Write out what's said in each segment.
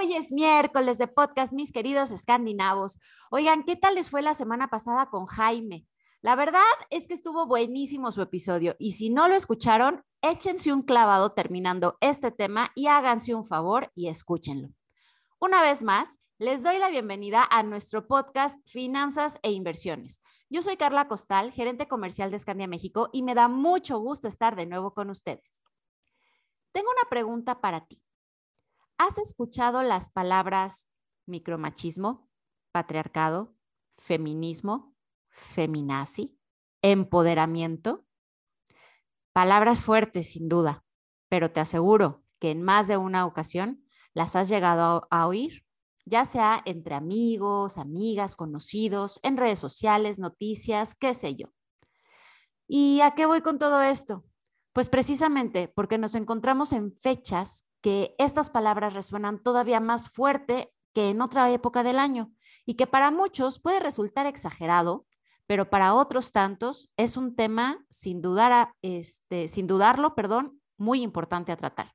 Hoy es miércoles de podcast, mis queridos escandinavos. Oigan, ¿qué tal les fue la semana pasada con Jaime? La verdad es que estuvo buenísimo su episodio y si no lo escucharon, échense un clavado terminando este tema y háganse un favor y escúchenlo. Una vez más, les doy la bienvenida a nuestro podcast Finanzas e Inversiones. Yo soy Carla Costal, gerente comercial de Scandia México y me da mucho gusto estar de nuevo con ustedes. Tengo una pregunta para ti. ¿Has escuchado las palabras micromachismo, patriarcado, feminismo, feminazi, empoderamiento? Palabras fuertes, sin duda, pero te aseguro que en más de una ocasión las has llegado a, oír, ya sea entre amigos, amigas, conocidos, en redes sociales, noticias, qué sé yo. ¿Y a qué voy con todo esto? Pues precisamente porque nos encontramos en fechas que estas palabras resuenan todavía más fuerte que en otra época del año y que para muchos puede resultar exagerado, pero para otros tantos es un tema sin dudar, este, sin dudarlo, perdón, muy importante a tratar.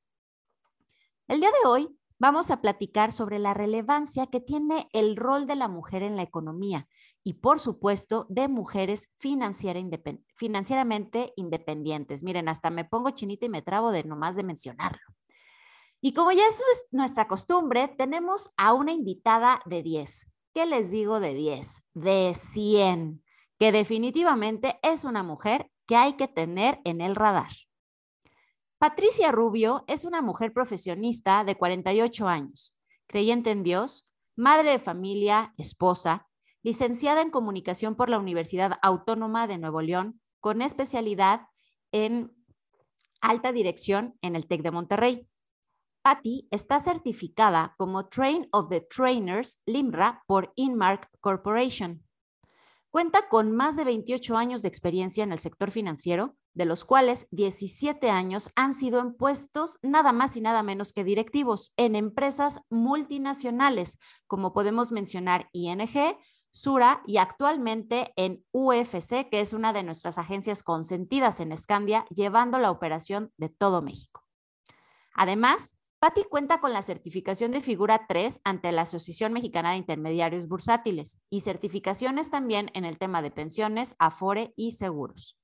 El día de hoy vamos a platicar sobre la relevancia que tiene el rol de la mujer en la economía y, por supuesto, de mujeres financieramente independientes. Miren, hasta me pongo chinita y me trabo de nomás de mencionarlo. Y como ya es nuestra costumbre, tenemos a una invitada de 10. ¿Qué les digo de 10? De 100, que definitivamente es una mujer que hay que tener en el radar. Patricia Rubio es una mujer profesionista de 48 años, creyente en Dios, madre de familia, esposa, licenciada en comunicación por la Universidad Autónoma de Nuevo León, con especialidad en alta dirección en el TEC de Monterrey. Patty está certificada como Train of the Trainers LIMRA por Inmark Corporation. Cuenta con más de 28 años de experiencia en el sector financiero, de los cuales 17 años han sido en puestos nada más y nada menos que directivos en empresas multinacionales, como podemos mencionar ING, Sura y actualmente en UFC, que es una de nuestras agencias consentidas en Escandia, llevando la operación de todo México. Además, Patti cuenta con la certificación de figura 3 ante la Asociación Mexicana de Intermediarios Bursátiles y certificaciones también en el tema de pensiones, afore y seguros.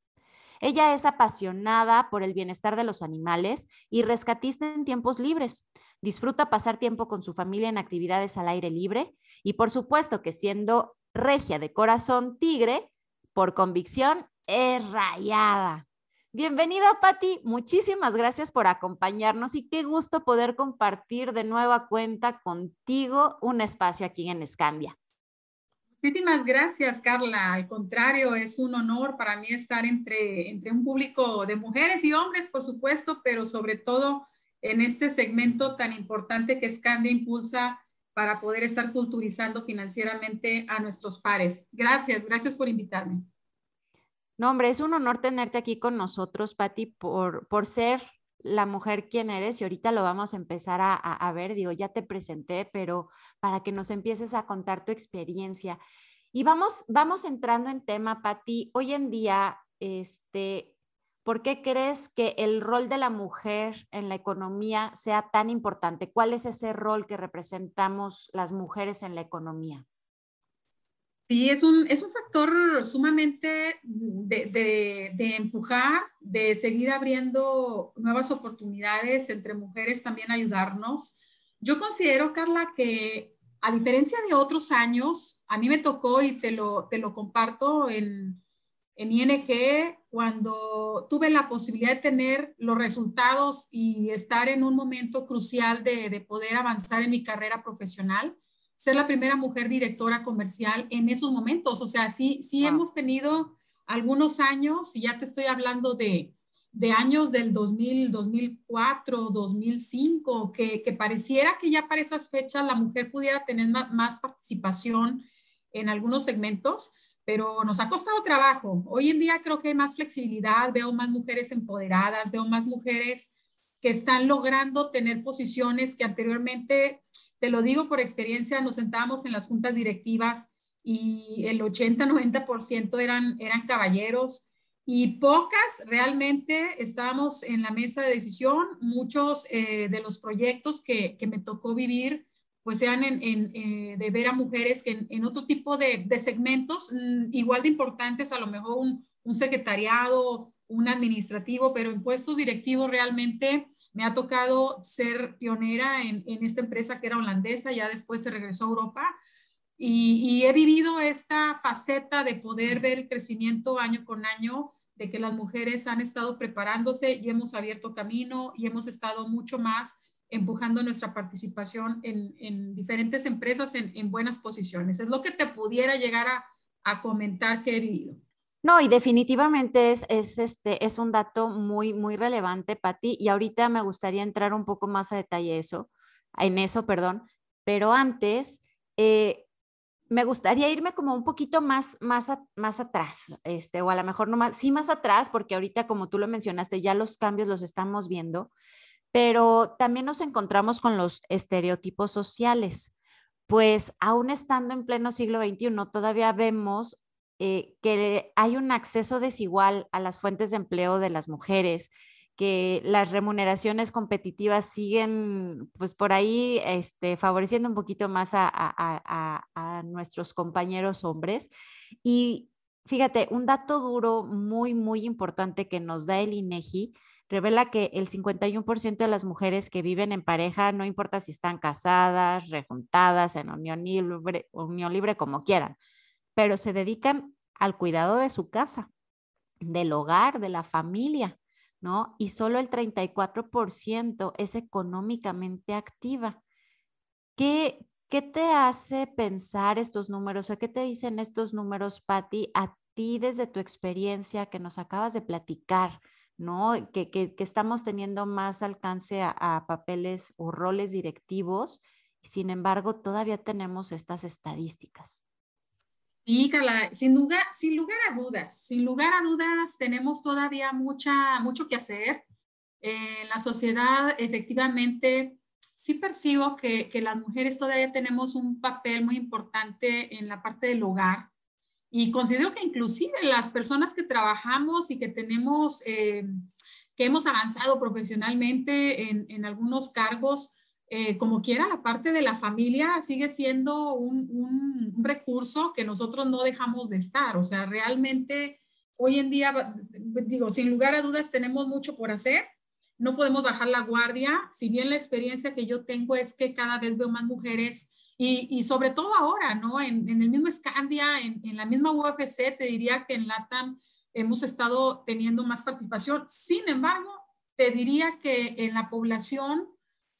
Ella es apasionada por el bienestar de los animales y rescatista en tiempos libres. Disfruta pasar tiempo con su familia en actividades al aire libre y por supuesto que siendo regia de corazón tigre, por convicción es rayada. Bienvenida, Patti. Muchísimas gracias por acompañarnos y qué gusto poder compartir de nueva cuenta contigo un espacio aquí en Escandia. Muchísimas gracias, Carla. Al contrario, es un honor para mí estar entre, entre un público de mujeres y hombres, por supuesto, pero sobre todo en este segmento tan importante que Escandia impulsa para poder estar culturizando financieramente a nuestros pares. Gracias, gracias por invitarme. No, hombre, es un honor tenerte aquí con nosotros, Patti, por, por ser la mujer quien eres y ahorita lo vamos a empezar a, a, ver, digo, ya te presenté, pero para que nos empieces a contar tu experiencia. Y vamos, vamos entrando en tema, Patti, hoy en día, este, ¿por qué crees que el rol de la mujer en la economía sea tan importante? ¿Cuál es ese rol que representamos las mujeres en la economía? Sí, es un, es un factor sumamente de, de, empujar, de seguir abriendo nuevas oportunidades entre mujeres, también ayudarnos. Yo considero, Carla, que a diferencia de otros años, a mí me tocó y te lo, te lo comparto en, en ING, cuando tuve la posibilidad de tener los resultados y estar en un momento crucial de, de poder avanzar en mi carrera profesional ser la primera mujer directora comercial en esos momentos. O sea, sí, sí hemos tenido algunos años, y ya te estoy hablando de, de años del 2000, 2004, 2005, que, que pareciera que ya para esas fechas la mujer pudiera tener más, participación en algunos segmentos, pero nos ha costado trabajo. Hoy en día creo que hay más flexibilidad, veo más mujeres empoderadas, veo más mujeres que están logrando tener posiciones que anteriormente, te lo digo por experiencia, nos sentábamos en las juntas directivas y el 80-90% eran, eran caballeros y pocas realmente estábamos en la mesa de decisión. Muchos eh, de los proyectos que, que, me tocó vivir, pues sean en, en, eh, de ver a mujeres que en, otro tipo de, de segmentos, mm, igual de importantes, a lo mejor un, un, secretariado, un administrativo, pero en puestos directivos realmente me ha tocado ser pionera en, esta empresa que era holandesa, ya después se regresó a Europa. Y, he vivido esta faceta de poder ver el crecimiento año con año de que las mujeres han estado preparándose y hemos abierto camino y hemos estado mucho más empujando nuestra participación en, diferentes empresas en, buenas posiciones. Es lo que te pudiera llegar a, comentar que he vivido. No, y definitivamente es, es, este, es un dato muy, muy relevante, Patti, y ahorita me gustaría entrar un poco más a detalle eso, en eso, perdón, pero antes, eh, me gustaría irme como un poquito más, más, más atrás, este, o a lo mejor no más, sí más atrás, porque ahorita, como tú lo mencionaste, ya los cambios los estamos viendo, pero también nos encontramos con los estereotipos sociales. Pues aún estando en pleno siglo XXI, todavía vemos eh, que hay un acceso desigual a las fuentes de empleo de las mujeres, que las remuneraciones competitivas siguen, pues por ahí, este, favoreciendo un poquito más a, a, a, nuestros compañeros hombres. Y fíjate, un dato duro muy, muy importante que nos da el INEGI revela que el 51% de las mujeres que viven en pareja, no importa si están casadas, rejuntadas, en unión libre, unión libre como quieran, pero se dedican al cuidado de su casa, del hogar, de la familia. ¿no? Y solo el 34% es económicamente activa. ¿Qué, ¿Qué te hace pensar estos números? ¿O qué te dicen estos números, Patti, a ti desde tu experiencia que nos acabas de platicar, ¿no? Que, que, estamos teniendo más alcance a, a papeles o roles directivos, sin embargo, todavía tenemos estas estadísticas. Sí, Carla, sin lugar, sin lugar a dudas, sin lugar a dudas tenemos todavía mucha, mucho que hacer. en la sociedad, efectivamente, sí percibo que, que, las mujeres todavía tenemos un papel muy importante en la parte del hogar y considero que inclusive las personas que trabajamos y que tenemos, eh, que hemos avanzado profesionalmente en, en algunos cargos, eh, como quiera, la parte de la familia sigue siendo un, un, recurso que nosotros no dejamos de estar. O sea, realmente hoy en día, digo, sin lugar a dudas tenemos mucho por hacer. No podemos bajar la guardia. Si bien la experiencia que yo tengo es que cada vez veo más mujeres y, y sobre todo ahora, ¿no? En, en el mismo Scandia, en, en, la misma UFC, te diría que en LATAM hemos estado teniendo más participación. Sin embargo, te diría que en la población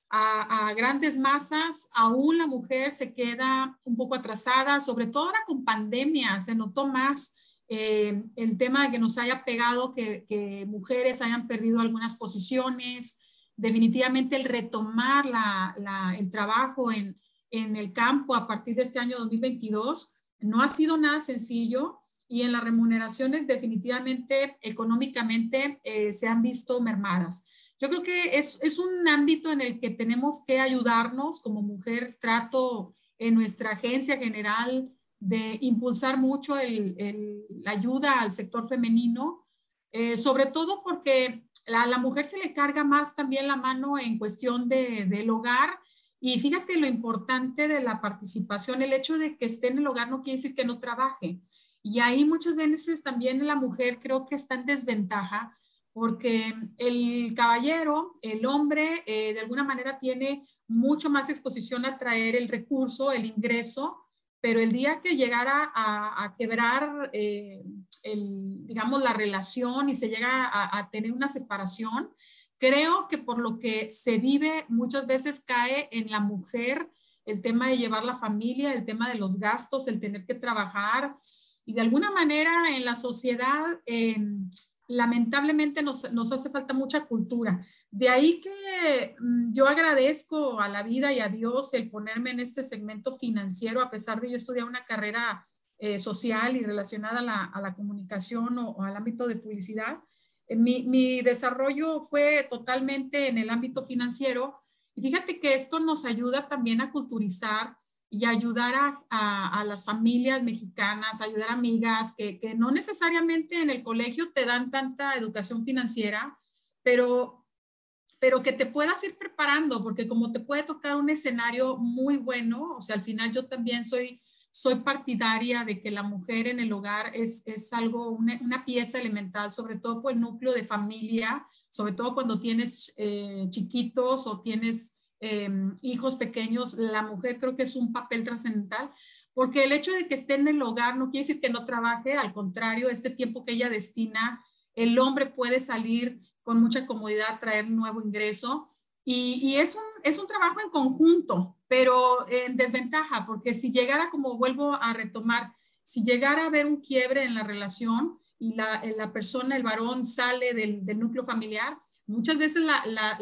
a, grandes masas, aún la mujer se queda un poco atrasada, sobre todo ahora con pandemia, se notó más eh, el tema de que nos haya pegado, que, mujeres hayan perdido algunas posiciones, definitivamente el retomar el trabajo en, el campo a partir de este año 2022 no ha sido nada sencillo y en las remuneraciones definitivamente económicamente eh, se han visto mermadas. Yo creo que es, es, un ámbito en el que tenemos que ayudarnos como mujer. Trato en nuestra agencia general de impulsar mucho el, el, la ayuda al sector femenino, eh, sobre todo porque a la, mujer se le carga más también la mano en cuestión de, del hogar. Y fíjate lo importante de la participación, el hecho de que esté en el hogar no quiere decir que no trabaje. Y ahí muchas veces también la mujer creo que está en desventaja porque el caballero, el hombre, eh, de alguna manera tiene mucho más exposición a traer el recurso, el ingreso, pero el día que llegara a, quebrar, eh, el, digamos, la relación y se llega a, tener una separación, creo que por lo que se vive muchas veces cae en la mujer el tema de llevar la familia, el tema de los gastos, el tener que trabajar y de alguna manera en la sociedad... Eh, lamentablemente nos, nos, hace falta mucha cultura. De ahí que mm, yo agradezco a la vida y a Dios el ponerme en este segmento financiero, a pesar de yo estudiar una carrera eh, social y relacionada a la, a la comunicación o, al ámbito de publicidad. Eh, mi, mi, desarrollo fue totalmente en el ámbito financiero. Y fíjate que esto nos ayuda también a culturizar y ayudar a, a, las familias mexicanas, ayudar a amigas que, que, no necesariamente en el colegio te dan tanta educación financiera, pero, pero que te puedas ir preparando, porque como te puede tocar un escenario muy bueno, o sea, al final yo también soy, soy partidaria de que la mujer en el hogar es, es algo, una, una pieza elemental, sobre todo por el núcleo de familia, sobre todo cuando tienes eh, chiquitos o tienes Em, hijos pequeños, la mujer creo que es un papel trascendental, porque el hecho de que esté en el hogar no quiere decir que no trabaje, al contrario, este tiempo que ella destina, el hombre puede salir con mucha comodidad, traer nuevo ingreso. Y, es, un, es un trabajo en conjunto, pero en desventaja, porque si llegara, como vuelvo a retomar, si llegara a haber un quiebre en la relación y la, la persona, el varón, sale del, del núcleo familiar, Muchas veces la, la,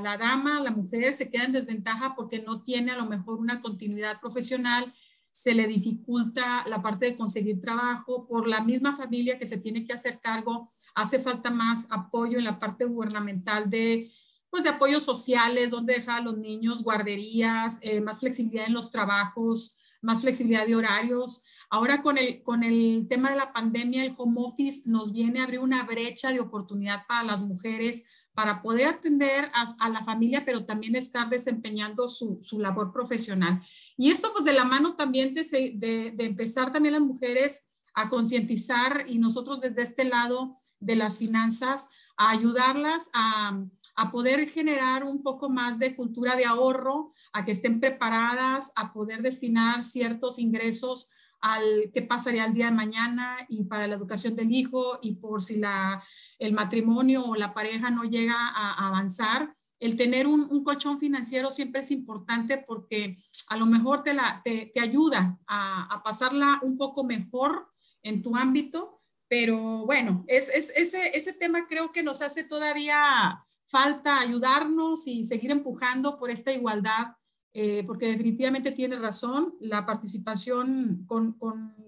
la, dama, la mujer se queda en desventaja porque no tiene a lo mejor una continuidad profesional, se le dificulta la parte de conseguir trabajo, por la misma familia que se tiene que hacer cargo, hace falta más apoyo en la parte gubernamental de, pues, de apoyos sociales, donde dejar a los niños, guarderías, eh, más flexibilidad en los trabajos, más flexibilidad de horarios. Ahora con el, con el tema de la pandemia, el home office nos viene a abrir una brecha de oportunidad para las mujeres para poder atender a, la familia, pero también estar desempeñando su, su, labor profesional. Y esto pues de la mano también de, de, de empezar también las mujeres a concientizar y nosotros desde este lado de las finanzas, a ayudarlas a, a, poder generar un poco más de cultura de ahorro, a que estén preparadas, a poder destinar ciertos ingresos al qué pasaría el día de mañana y para la educación del hijo y por si la, el matrimonio o la pareja no llega a, avanzar. El tener un, un, colchón financiero siempre es importante porque a lo mejor te, la, te, te ayuda a, a, pasarla un poco mejor en tu ámbito, pero bueno, es, es, ese, ese tema creo que nos hace todavía falta ayudarnos y seguir empujando por esta igualdad eh, porque definitivamente tiene razón, la participación con,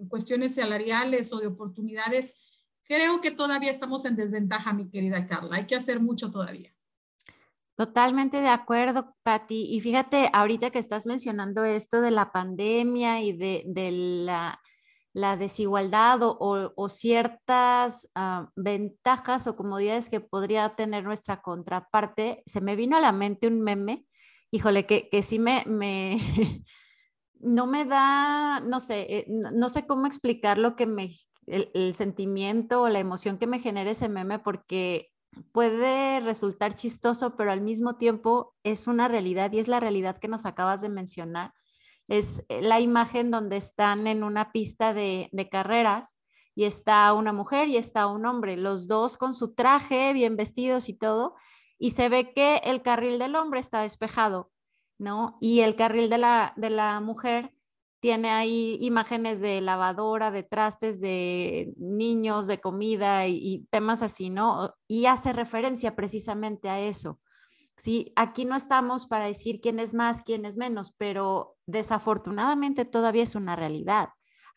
cuestiones salariales o de oportunidades, creo que todavía estamos en desventaja, mi querida Carla. Hay que hacer mucho todavía. Totalmente de acuerdo, Patti. Y fíjate, ahorita que estás mencionando esto de la pandemia y de, la, desigualdad o, ciertas uh, ventajas o comodidades que podría tener nuestra contraparte, se me vino a la mente un meme híjole, que, que sí me, me no me da, no sé, eh, no, sé cómo explicar lo que me, el, sentimiento o la emoción que me genera ese meme porque puede resultar chistoso, pero al mismo tiempo es una realidad y es la realidad que nos acabas de mencionar. Es eh, la imagen donde están en una pista de, de carreras y está una mujer y está un hombre, los dos con su traje, bien vestidos y todo, y se ve que el carril del hombre está despejado, ¿no? Y el carril de la, de la mujer tiene ahí imágenes de lavadora, de trastes, de niños, de comida y, temas así, ¿no? Y hace referencia precisamente a eso. Sí, aquí no estamos para decir quién es más, quién es menos, pero desafortunadamente todavía es una realidad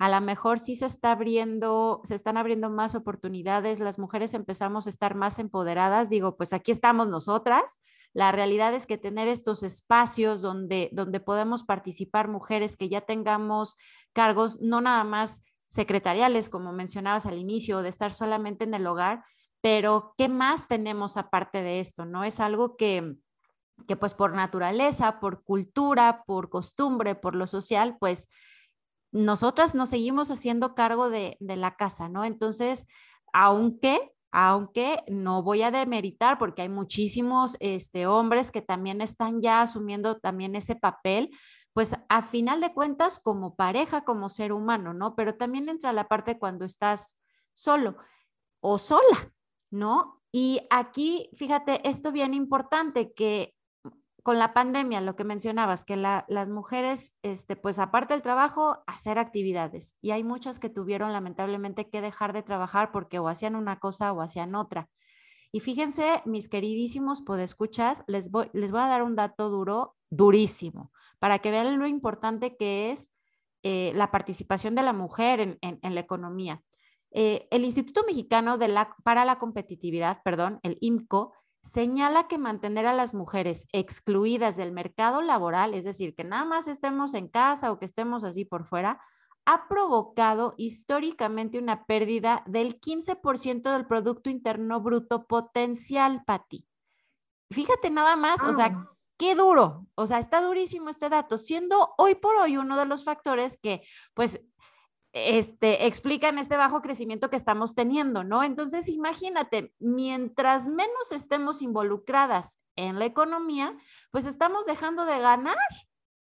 a lo mejor sí se está abriendo, se están abriendo más oportunidades, las mujeres empezamos a estar más empoderadas, digo, pues aquí estamos nosotras. La realidad es que tener estos espacios donde, donde podemos participar mujeres que ya tengamos cargos, no nada más secretariales, como mencionabas al inicio, de estar solamente en el hogar, pero ¿qué más tenemos aparte de esto? ¿No? Es algo que, que pues por naturaleza, por cultura, por costumbre, por lo social, pues nosotras nos seguimos haciendo cargo de, la casa, ¿no? Entonces, aunque aunque no voy a demeritar porque hay muchísimos este, hombres que también están ya asumiendo también ese papel, pues a final de cuentas como pareja, como ser humano, ¿no? Pero también entra la parte cuando estás solo o sola, ¿no? Y aquí, fíjate, esto bien importante, que con la pandemia, lo que mencionabas, que las mujeres, este, pues aparte del trabajo, hacer actividades. Y hay muchas que tuvieron lamentablemente que dejar de trabajar porque o hacían una cosa o hacían otra. Y fíjense, mis queridísimos podescuchas, les voy, les voy a dar un dato duro, durísimo, para que vean lo importante que es eh, la participación de la mujer en, la economía. Eh, el Instituto Mexicano de la, para la Competitividad, perdón, el IMCO, señala que mantener a las mujeres excluidas del mercado laboral, es decir, que nada más estemos en casa o que estemos así por fuera, ha provocado históricamente una pérdida del 15% del Producto Interno Bruto potencial, Pati. Fíjate nada más, o sea, qué duro, o sea, está durísimo este dato, siendo hoy por hoy uno de los factores que, pues, este, explican este bajo crecimiento que estamos teniendo, ¿no? Entonces, imagínate, mientras menos estemos involucradas en la economía, pues estamos dejando de ganar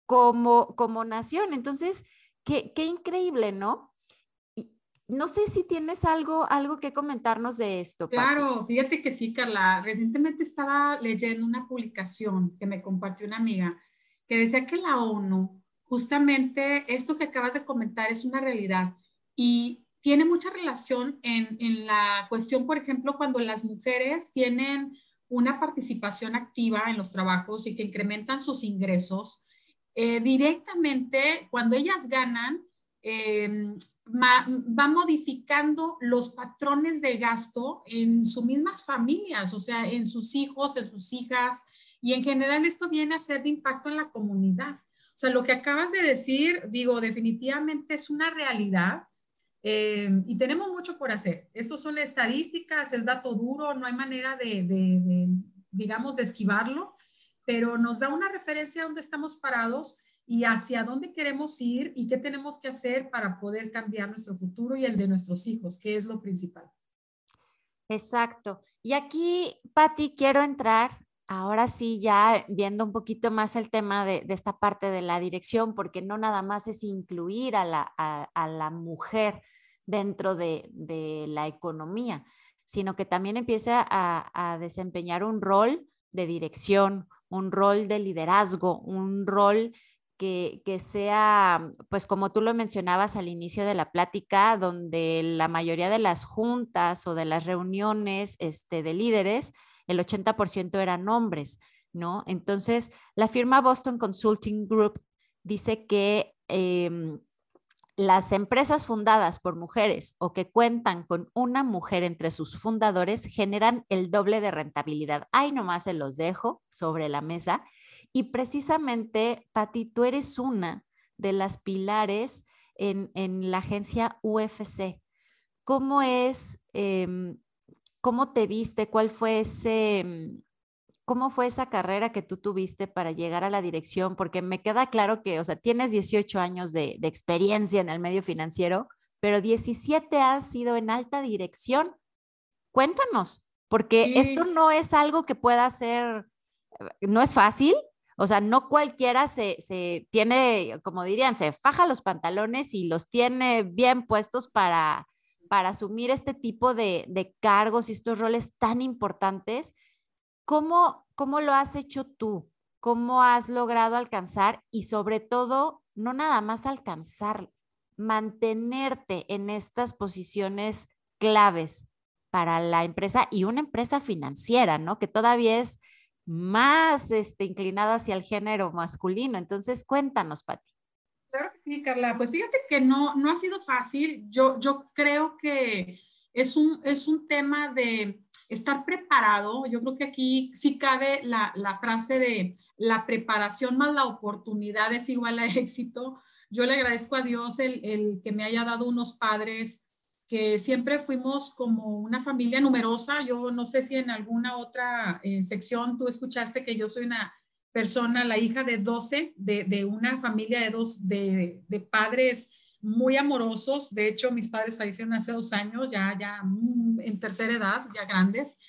como, como nación. Entonces, qué, qué increíble, ¿no? no sé si tienes algo, algo que comentarnos de esto. Claro, fíjate que sí, Carla. Recientemente estaba leyendo una publicación que me compartió una amiga que decía que la ONU justamente esto que acabas de comentar es una realidad y tiene mucha relación en, la cuestión, por ejemplo, cuando las mujeres tienen una participación activa en los trabajos y que incrementan sus ingresos, eh, directamente cuando ellas ganan, eh, va modificando los patrones de gasto en sus mismas familias, o sea, en sus hijos, en sus hijas, y en general esto viene a ser de impacto en la comunidad. O sea, lo que acabas de decir, digo, definitivamente es una realidad eh, y tenemos mucho por hacer. Estos son estadísticas, es dato duro, no hay manera de, digamos, de esquivarlo, pero nos da una referencia a dónde estamos parados y hacia dónde queremos ir y qué tenemos que hacer para poder cambiar nuestro futuro y el de nuestros hijos, que es lo principal. Exacto. Y aquí, Patti, quiero entrar Ahora sí, ya viendo un poquito más el tema de, esta parte de la dirección, porque no nada más es incluir a la, mujer dentro de, la economía, sino que también empieza a, desempeñar un rol de dirección, un rol de liderazgo, un rol que, que, sea, pues como tú lo mencionabas al inicio de la plática, donde la mayoría de las juntas o de las reuniones este, de líderes, el 80% eran hombres, ¿no? Entonces, la firma Boston Consulting Group dice que em, las empresas fundadas por mujeres o que cuentan con una mujer entre sus fundadores generan el doble de rentabilidad. Ahí nomás se los dejo sobre la mesa. Y precisamente, Pati, tú eres una de las pilares en, la agencia UFC. ¿Cómo es em, ¿Cómo te viste? ¿Cuál fue ese, mm, cómo fue esa carrera que tú tuviste para llegar a la dirección? Porque me queda claro que, o sea, tienes 18 años de, experiencia en el medio financiero, pero 17 has sido en alta dirección. Cuéntanos, porque esto no es algo que pueda ser, eh, no es fácil, o sea, no cualquiera se, se, tiene, como dirían, se faja los pantalones y los tiene bien puestos para, para asumir este tipo de, cargos y estos roles tan importantes, ¿cómo, ¿cómo lo has hecho tú? ¿Cómo has logrado alcanzar y sobre todo, no nada más alcanzar, mantenerte en estas posiciones claves para la empresa y una empresa financiera, ¿no? Que todavía es más este, inclinada hacia el género masculino. Entonces, cuéntanos, Pati. Sí, Carla. Pues fíjate que no, no ha sido fácil. Yo, yo creo que es un, es un tema de estar preparado. Yo creo que aquí sí cabe la, la frase de la preparación más la oportunidad es igual a éxito. Yo le agradezco a Dios el, el que me haya dado unos padres que siempre fuimos como una familia numerosa. Yo no sé si en alguna otra eh, sección tú escuchaste que yo soy una persona, la hija de 12, de, una familia de dos, de, padres muy amorosos. De hecho, mis padres fallecieron hace dos años, ya, ya mm, en tercera edad, ya grandes,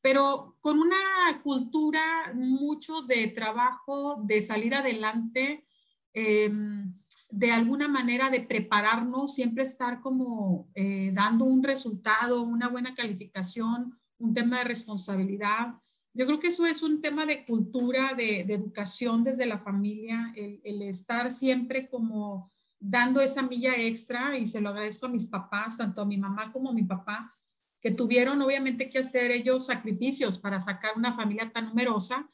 pero con una cultura mucho de trabajo, de salir adelante, em, de alguna manera de prepararnos, siempre estar como eh, dando un resultado, una buena calificación, un tema de responsabilidad Yo creo que eso es un tema de cultura, de, educación desde la familia, el, estar siempre como dando esa milla extra y se lo agradezco a mis papás, tanto a mi mamá como a mi papá, que tuvieron obviamente que hacer ellos sacrificios para sacar una familia tan numerosa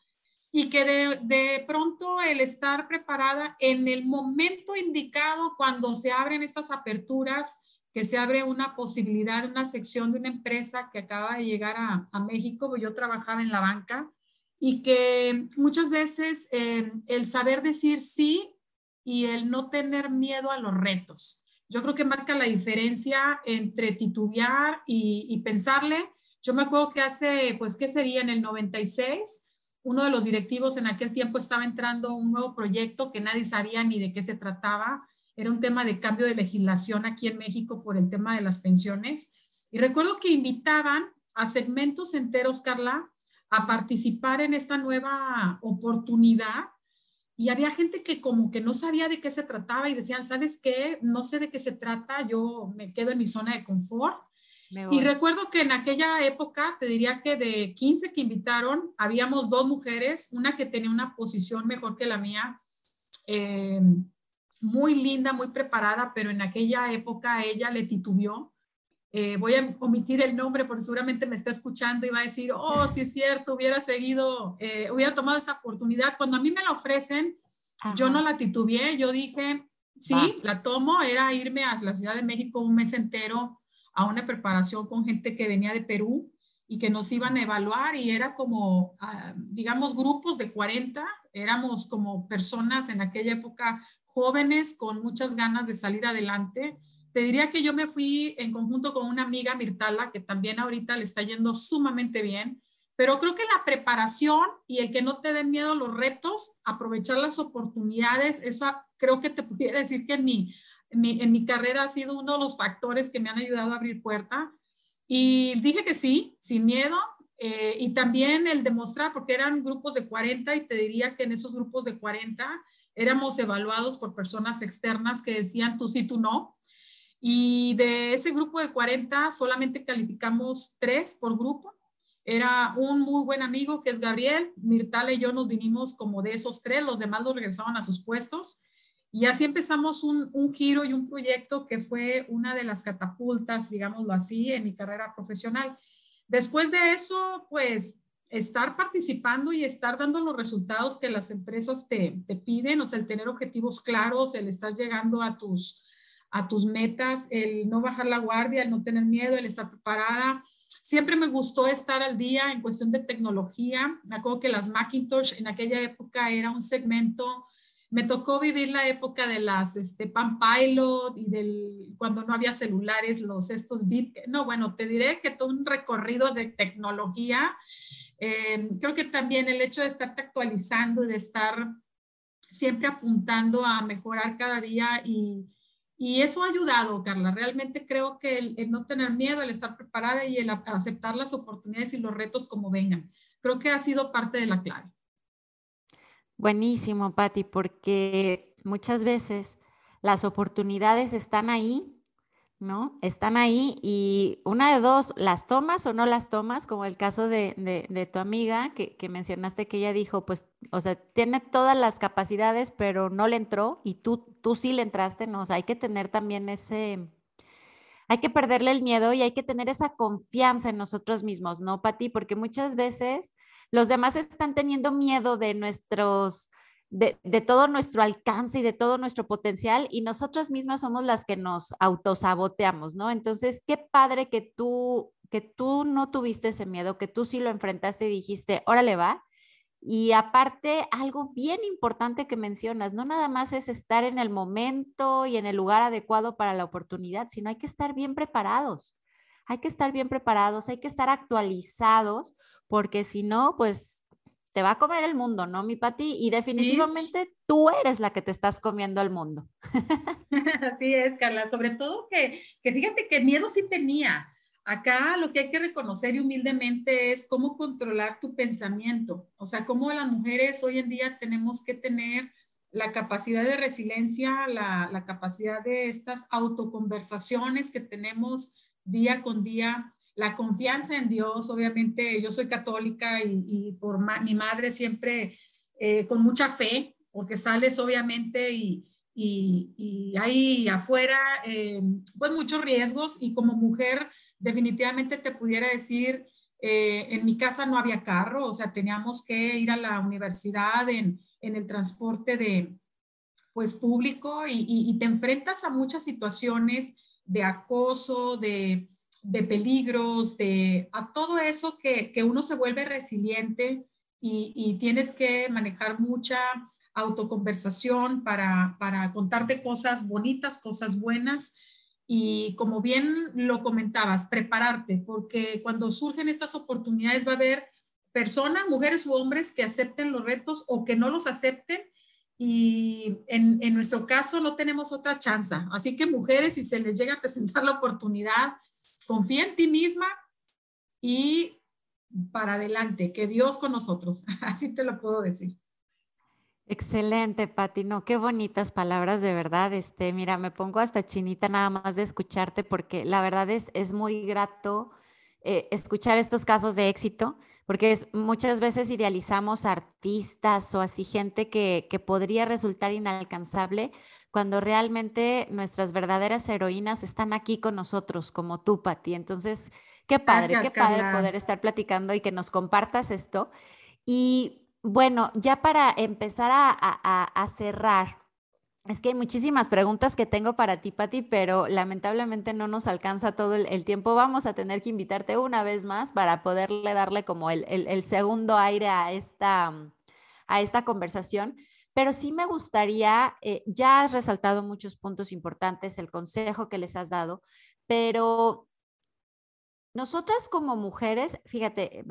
y que de, de, pronto el estar preparada en el momento indicado cuando se abren estas aperturas, que se abre una posibilidad, una sección de una empresa que acaba de llegar a, a México, yo trabajaba en la banca y que muchas veces eh, el saber decir sí y el no tener miedo a los retos. Yo creo que marca la diferencia entre titubear y, y pensarle. Yo me acuerdo que hace, pues, ¿qué sería? En el 96, uno de los directivos en aquel tiempo estaba entrando un nuevo proyecto que nadie sabía ni de qué se trataba. Era un tema de cambio de legislación aquí en México por el tema de las pensiones. Y recuerdo que invitaban a segmentos enteros, Carla, a participar en esta nueva oportunidad. Y había gente que como que no sabía de qué se trataba y decían, ¿sabes qué? No sé de qué se trata, yo me quedo en mi zona de confort. Y recuerdo que en aquella época, te diría que de 15 que invitaron, habíamos dos mujeres, una que tenía una posición mejor que la mía, eh, muy linda, muy preparada, pero en aquella época ella le titubió. Eh, voy a omitir el nombre porque seguramente me está escuchando y va a decir, oh, sí es cierto, hubiera seguido, eh, hubiera tomado esa oportunidad. Cuando a mí me la ofrecen, yo no la titubeé, yo dije, sí, la tomo, era irme a la Ciudad de México un mes entero a una preparación con gente que venía de Perú y que nos iban a evaluar y era como, ah, digamos, grupos de 40, éramos como personas en aquella época jóvenes con muchas ganas de salir adelante. Te diría que yo me fui en conjunto con una amiga, Mirtala, que también ahorita le está yendo sumamente bien, pero creo que la preparación y el que no te den miedo los retos, aprovechar las oportunidades, eso creo que te pudiera decir que en mi en mi, carrera ha sido uno de los factores que me han ayudado a abrir puerta. Y dije que sí, sin miedo. Eh, y también el demostrar, porque eran grupos de 40 y te diría que en esos grupos de 40 éramos evaluados por personas externas que decían tú sí, tú no. Y de ese grupo de 40 solamente calificamos tres por grupo. Era un muy buen amigo que es Gabriel, Mirtala y yo nos vinimos como de esos tres, los demás los regresaban a sus puestos. Y así empezamos un, giro y un proyecto que fue una de las catapultas, digámoslo así, en mi carrera profesional. Después de eso, pues estar participando y estar dando los resultados que las empresas te, piden, o sea, el tener objetivos claros, el estar llegando a tus, a tus metas, el no bajar la guardia, el no tener miedo, el estar preparada. Siempre me gustó estar al día en cuestión de tecnología. Me acuerdo que las Macintosh en aquella época era un segmento me tocó vivir la época de las este, Pan Pilot y del, cuando no había celulares, los estos bit. No, bueno, te diré que todo un recorrido de tecnología. Eh, creo que también el hecho de estarte actualizando y de estar siempre apuntando a mejorar cada día y, y eso ha ayudado, Carla. Realmente creo que el, el, no tener miedo, el estar preparada y el aceptar las oportunidades y los retos como vengan, creo que ha sido parte de la clave. Buenísimo, Patti, porque muchas veces las oportunidades están ahí, ¿no? Están ahí y una de dos, las tomas o no las tomas, como el caso de, tu amiga que, mencionaste que ella dijo, pues, o sea, tiene todas las capacidades, pero no le entró y tú, tú sí le entraste, ¿no? O sea, hay que tener también ese, hay que perderle el miedo y hay que tener esa confianza en nosotros mismos, ¿no, Patti? Porque muchas veces los demás están teniendo miedo de nuestros, de, todo nuestro alcance y de todo nuestro potencial y nosotras mismas somos las que nos autosaboteamos, ¿no? Entonces, qué padre que tú, que tú no tuviste ese miedo, que tú sí lo enfrentaste y dijiste, órale va. Y aparte, algo bien importante que mencionas, no nada más es estar en el momento y en el lugar adecuado para la oportunidad, sino hay que estar bien preparados. Hay que estar bien preparados, hay que estar actualizados, porque si no, pues te va a comer el mundo, ¿no, mi Pati? Y definitivamente tú eres la que te estás comiendo el mundo. Así es, Carla. Sobre todo que, que fíjate que miedo sí tenía. Acá lo que hay que reconocer y humildemente es cómo controlar tu pensamiento. O sea, cómo las mujeres hoy en día tenemos que tener la capacidad de resiliencia, la, la capacidad de estas autoconversaciones que tenemos día con día la confianza en Dios, obviamente yo soy católica y, por mi madre siempre eh, con mucha fe, porque sales obviamente y, y, hay afuera eh, pues muchos riesgos y como mujer definitivamente te pudiera decir, eh, en mi casa no había carro, o sea, teníamos que ir a la universidad en, el transporte de pues público y, te enfrentas a muchas situaciones de acoso, de, de peligros, de a todo eso que, que uno se vuelve resiliente y, y, tienes que manejar mucha autoconversación para, para contarte cosas bonitas, cosas buenas y como bien lo comentabas, prepararte, porque cuando surgen estas oportunidades va a haber personas, mujeres u hombres que acepten los retos o que no los acepten y en, en nuestro caso no tenemos otra chance. Así que mujeres, si se les llega a presentar la oportunidad, confía en ti misma y para adelante, que Dios con nosotros, así te lo puedo decir. Excelente, Pati. No, qué bonitas palabras, de verdad. Este, mira, me pongo hasta chinita nada más de escucharte porque la verdad es, es muy grato eh, escuchar estos casos de éxito, porque muchas veces idealizamos artistas o así gente que, que podría resultar inalcanzable cuando realmente nuestras verdaderas heroínas están aquí con nosotros, como tú, Pati. Entonces, qué padre, qué padre poder estar platicando y que nos compartas esto. Y bueno, ya para empezar a, cerrar, es que hay muchísimas preguntas que tengo para ti, Pati, pero lamentablemente no nos alcanza todo el, tiempo. Vamos a tener que invitarte una vez más para poderle darle como el, segundo aire a esta, a esta conversación. Pero sí me gustaría, eh, ya has resaltado muchos puntos importantes, el consejo que les has dado, pero nosotras como mujeres, fíjate,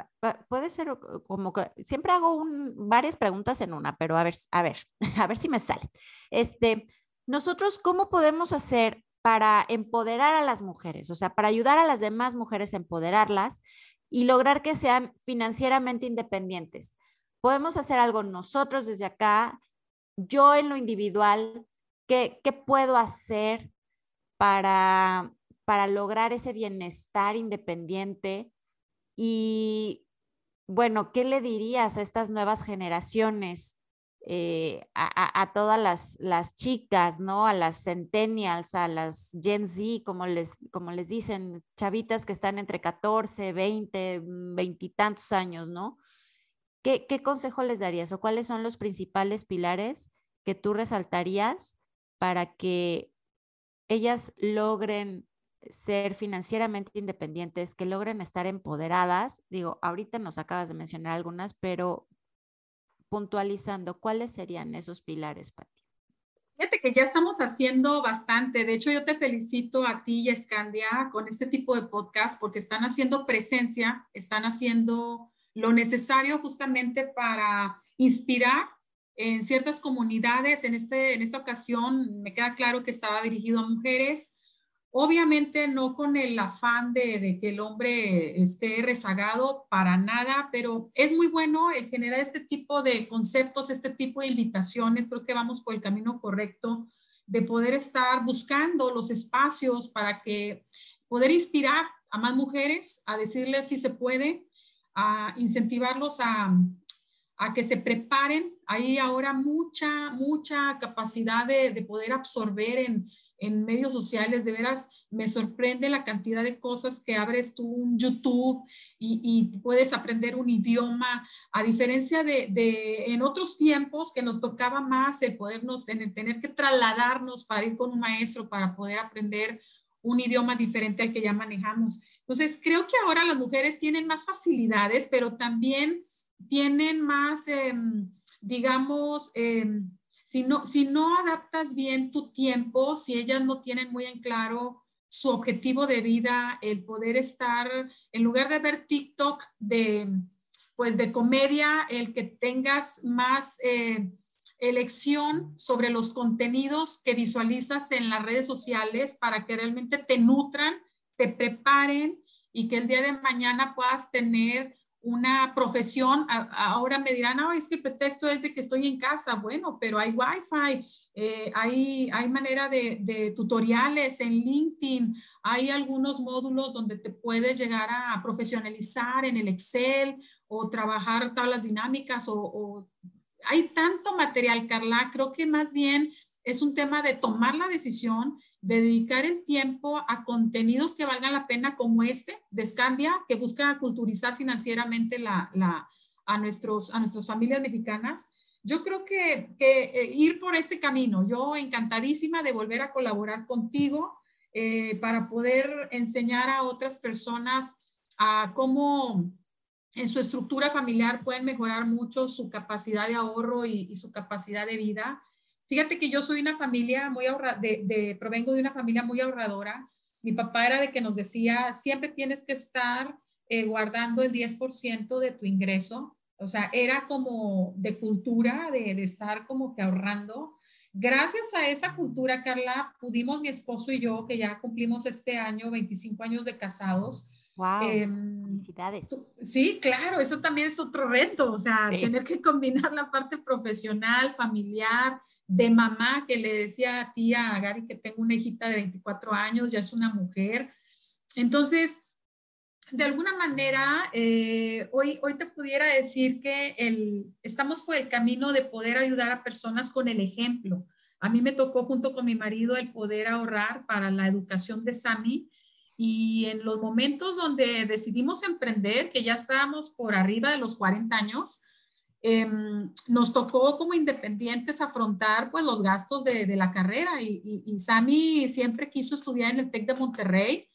puede ser como que siempre hago varias preguntas en una, pero a ver, a ver, a ver si me sale. Este, nosotros, ¿cómo podemos hacer para empoderar a las mujeres? O sea, para ayudar a las demás mujeres a empoderarlas y lograr que sean financieramente independientes. Podemos hacer algo nosotros desde acá, yo en lo individual, ¿qué, qué puedo hacer para para lograr ese bienestar independiente. Y bueno, ¿qué le dirías a estas nuevas generaciones, eh, a, todas las, las, chicas, ¿no? A las centennials, a las Gen Z, como les, como les dicen, chavitas que están entre 14, 20, veintitantos años, ¿no? ¿Qué, ¿Qué consejo les darías o cuáles son los principales pilares que tú resaltarías para que ellas logren ser financieramente independientes, que logren estar empoderadas. Digo, ahorita nos acabas de mencionar algunas, pero puntualizando, ¿cuáles serían esos pilares, Pati? Fíjate que ya estamos haciendo bastante. De hecho, yo te felicito a ti y a Scandia con este tipo de podcast porque están haciendo presencia, están haciendo lo necesario justamente para inspirar en ciertas comunidades. En, este, en esta ocasión me queda claro que estaba dirigido a mujeres, Obviamente no con el afán de, que el hombre esté rezagado para nada, pero es muy bueno el generar este tipo de conceptos, este tipo de invitaciones. Creo que vamos por el camino correcto de poder estar buscando los espacios para que poder inspirar a más mujeres, a decirles si se puede, a incentivarlos a, a que se preparen. Hay ahora mucha, mucha capacidad de, de poder absorber en en medios sociales, de veras me sorprende la cantidad de cosas que abres tú un YouTube y, puedes aprender un idioma, a diferencia de, en otros tiempos que nos tocaba más el podernos tener, tener que trasladarnos para ir con un maestro para poder aprender un idioma diferente al que ya manejamos. Entonces, creo que ahora las mujeres tienen más facilidades, pero también tienen más, em, digamos, em, si no, si no adaptas bien tu tiempo, si ellas no tienen muy en claro su objetivo de vida, el poder estar, en lugar de ver TikTok de, pues de comedia, el que tengas más eh, elección sobre los contenidos que visualizas en las redes sociales para que realmente te nutran, te preparen y que el día de mañana puedas tener una profesión, ahora me dirán, no, es que el pretexto es de que estoy en casa. Bueno, pero hay Wi-Fi, eh, hay, hay manera de, tutoriales en LinkedIn, hay algunos módulos donde te puedes llegar a profesionalizar en el Excel o trabajar tablas dinámicas o hay tanto material, Carla, creo que más bien es un tema de tomar la decisión de dedicar el tiempo a contenidos que valgan la pena como este de Scandia, que busca culturizar financieramente la, a, nuestros, a nuestras familias mexicanas. Yo creo que, eh, ir por este camino, yo encantadísima de volver a colaborar contigo eh, para poder enseñar a otras personas a cómo en su estructura familiar pueden mejorar mucho su capacidad de ahorro y su capacidad de vida Fíjate que yo soy una familia muy ahorra, de, provengo de una familia muy ahorradora. Mi papá era de que nos decía, siempre tienes que estar eh, guardando el 10% de tu ingreso. O sea, era como de cultura, de, de estar como que ahorrando. Gracias a esa cultura, Carla, pudimos mi esposo y yo, que ya cumplimos este año 25 años de casados, Wow. Em, felicidades. Sí, claro, eso también es otro reto, o sea, tener que combinar la parte profesional, familiar, de mamá que le decía a tía a Gary que tengo una hijita de 24 años, ya es una mujer. Entonces, de alguna manera, eh, hoy, hoy te pudiera decir que el, estamos por el camino de poder ayudar a personas con el ejemplo. A mí me tocó junto con mi marido el poder ahorrar para la educación de Sami y en los momentos donde decidimos emprender, que ya estábamos por arriba de los 40 años, Em, nos tocó como independientes afrontar pues los gastos de, la carrera y, y, Sami siempre quiso estudiar en el TEC de Monterrey.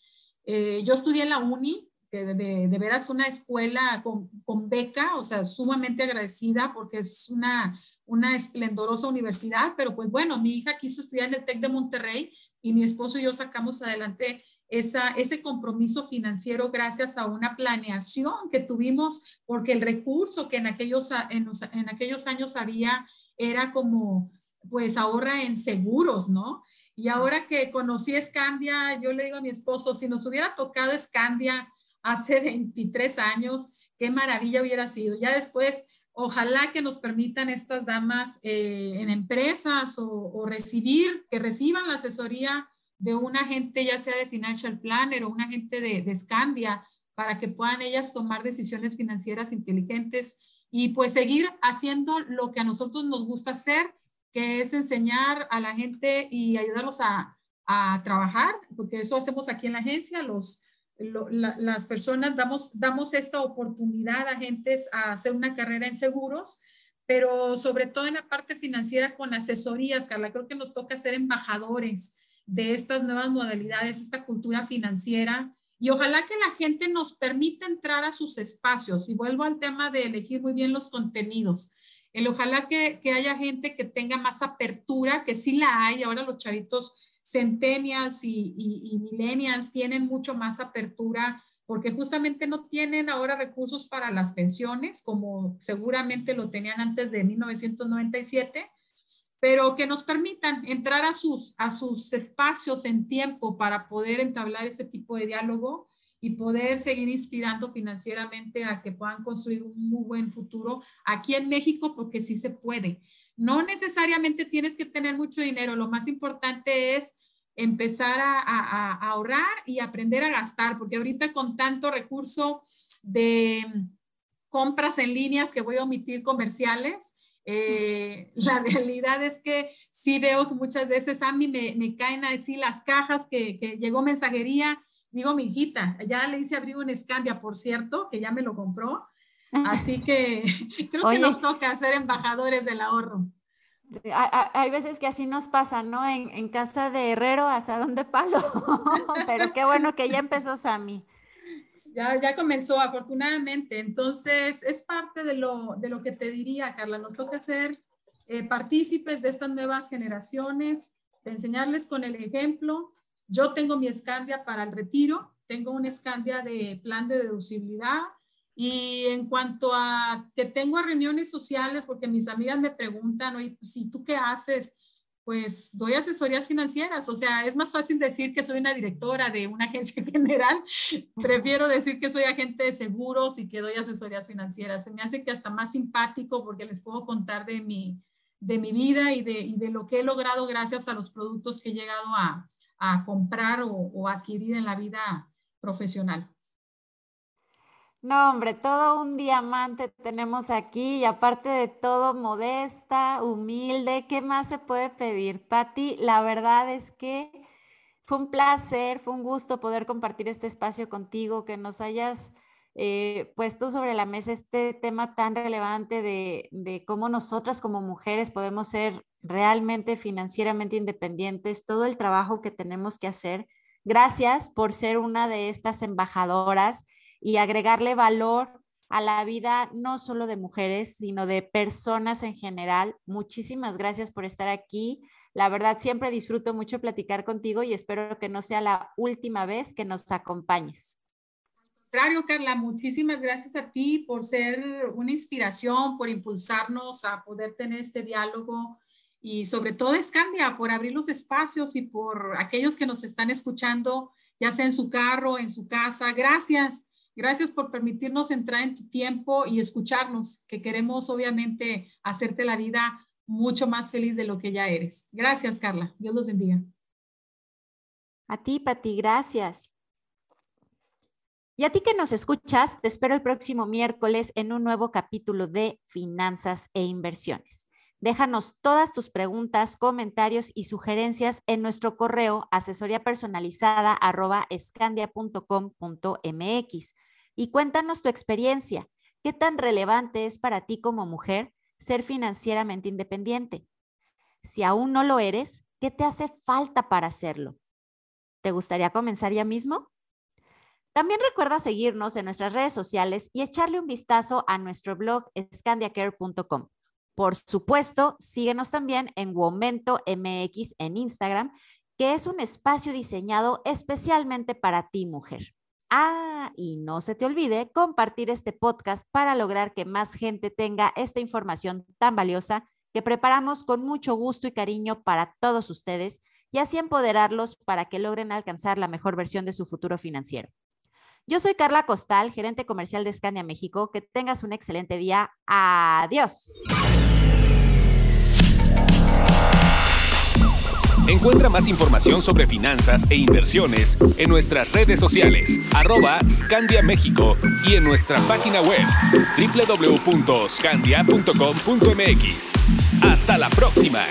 Eh, yo estudié en la UNI, de, de, veras una escuela con, con, beca, o sea, sumamente agradecida porque es una, una esplendorosa universidad, pero pues bueno, mi hija quiso estudiar en el TEC de Monterrey y mi esposo y yo sacamos adelante ese compromiso financiero gracias a una planeación que tuvimos, porque el recurso que en aquellos, en, en aquellos años había era como, pues ahorra en seguros, ¿no? Y ahora que conocí Escandia, yo le digo a mi esposo, si nos hubiera tocado Escandia hace 23 años, qué maravilla hubiera sido. Ya después, ojalá que nos permitan estas damas eh, en empresas o, o, recibir, que reciban la asesoría de un agente, ya sea de financial planner o un agente de, de Scandia, para que puedan ellas tomar decisiones financieras inteligentes y pues seguir haciendo lo que a nosotros nos gusta hacer, que es enseñar a la gente y ayudarlos a, a trabajar, porque eso hacemos aquí en la agencia, los, las personas damos, damos esta oportunidad a agentes a hacer una carrera en seguros, pero sobre todo en la parte financiera con asesorías, Carla, creo que nos toca ser embajadores de estas nuevas modalidades, esta cultura financiera. Y ojalá que la gente nos permita entrar a sus espacios. Y vuelvo al tema de elegir muy bien los contenidos. El ojalá que, haya gente que tenga más apertura, que sí la hay. Ahora los chavitos centennials y, y, millennials tienen mucho más apertura porque justamente no tienen ahora recursos para las pensiones, como seguramente lo tenían antes de 1997 pero que nos permitan entrar a sus, a sus espacios en tiempo para poder entablar este tipo de diálogo y poder seguir inspirando financieramente a que puedan construir un muy buen futuro aquí en México, porque sí se puede. No necesariamente tienes que tener mucho dinero, lo más importante es empezar a, a, a ahorrar y aprender a gastar, porque ahorita con tanto recurso de compras en líneas que voy a omitir comerciales, eh, la realidad es que sí veo que muchas veces a mí me, me caen a decir las cajas que, que, llegó mensajería. Digo, mi hijita, ya le hice abrir un Escandia, por cierto, que ya me lo compró. Así que creo que nos toca ser embajadores del ahorro. Hay veces que así nos pasa, ¿no? En, en casa de herrero, hasta donde palo. Pero qué bueno que ya empezó Sammy ya, ya comenzó afortunadamente. Entonces, es parte de lo, de lo que te diría, Carla. Nos toca ser eh, partícipes de estas nuevas generaciones, de enseñarles con el ejemplo. Yo tengo mi escandia para el retiro, tengo una escandia de plan de deducibilidad. Y en cuanto a que tengo reuniones sociales, porque mis amigas me preguntan, oye, pues, ¿y tú qué haces? Pues doy asesorías financieras. O sea, es más fácil decir que soy una directora de una agencia general. Prefiero decir que soy agente de seguros y que doy asesorías financieras. Se me hace que hasta más simpático porque les puedo contar de mi, de mi vida y de, y de lo que he logrado gracias a los productos que he llegado a, a comprar o, o adquirir en la vida profesional. No, hombre, todo un diamante tenemos aquí y aparte de todo, modesta, humilde, ¿qué más se puede pedir? Patti, la verdad es que fue un placer, fue un gusto poder compartir este espacio contigo, que nos hayas eh, puesto sobre la mesa este tema tan relevante de, de cómo nosotras como mujeres podemos ser realmente financieramente independientes, todo el trabajo que tenemos que hacer. Gracias por ser una de estas embajadoras y agregarle valor a la vida no solo de mujeres, sino de personas en general. Muchísimas gracias por estar aquí. La verdad, siempre disfruto mucho platicar contigo y espero que no sea la última vez que nos acompañes. Contrario, Carla, muchísimas gracias a ti por ser una inspiración, por impulsarnos a poder tener este diálogo y sobre todo Escandia, por abrir los espacios y por aquellos que nos están escuchando, ya sea en su carro, en su casa. Gracias. Gracias por permitirnos entrar en tu tiempo y escucharnos, que queremos obviamente hacerte la vida mucho más feliz de lo que ya eres. Gracias, Carla. Dios los bendiga. A ti, Pati, gracias. Y a ti que nos escuchas, te espero el próximo miércoles en un nuevo capítulo de Finanzas e Inversiones. Déjanos todas tus preguntas, comentarios y sugerencias en nuestro correo asesoría y cuéntanos tu experiencia. ¿Qué tan relevante es para ti como mujer ser financieramente independiente? Si aún no lo eres, ¿qué te hace falta para hacerlo? ¿Te gustaría comenzar ya mismo? También recuerda seguirnos en nuestras redes sociales y echarle un vistazo a nuestro blog scandiacare.com. Por supuesto, síguenos también en Womento MX en Instagram, que es un espacio diseñado especialmente para ti, mujer. Ah, y no se te olvide compartir este podcast para lograr que más gente tenga esta información tan valiosa que preparamos con mucho gusto y cariño para todos ustedes y así empoderarlos para que logren alcanzar la mejor versión de su futuro financiero. Yo soy Carla Costal, gerente comercial de Scania México. Que tengas un excelente día. Adiós. Encuentra más información sobre finanzas e inversiones en nuestras redes sociales, arroba Scandia México y en nuestra página web www.scandia.com.mx. Hasta la próxima.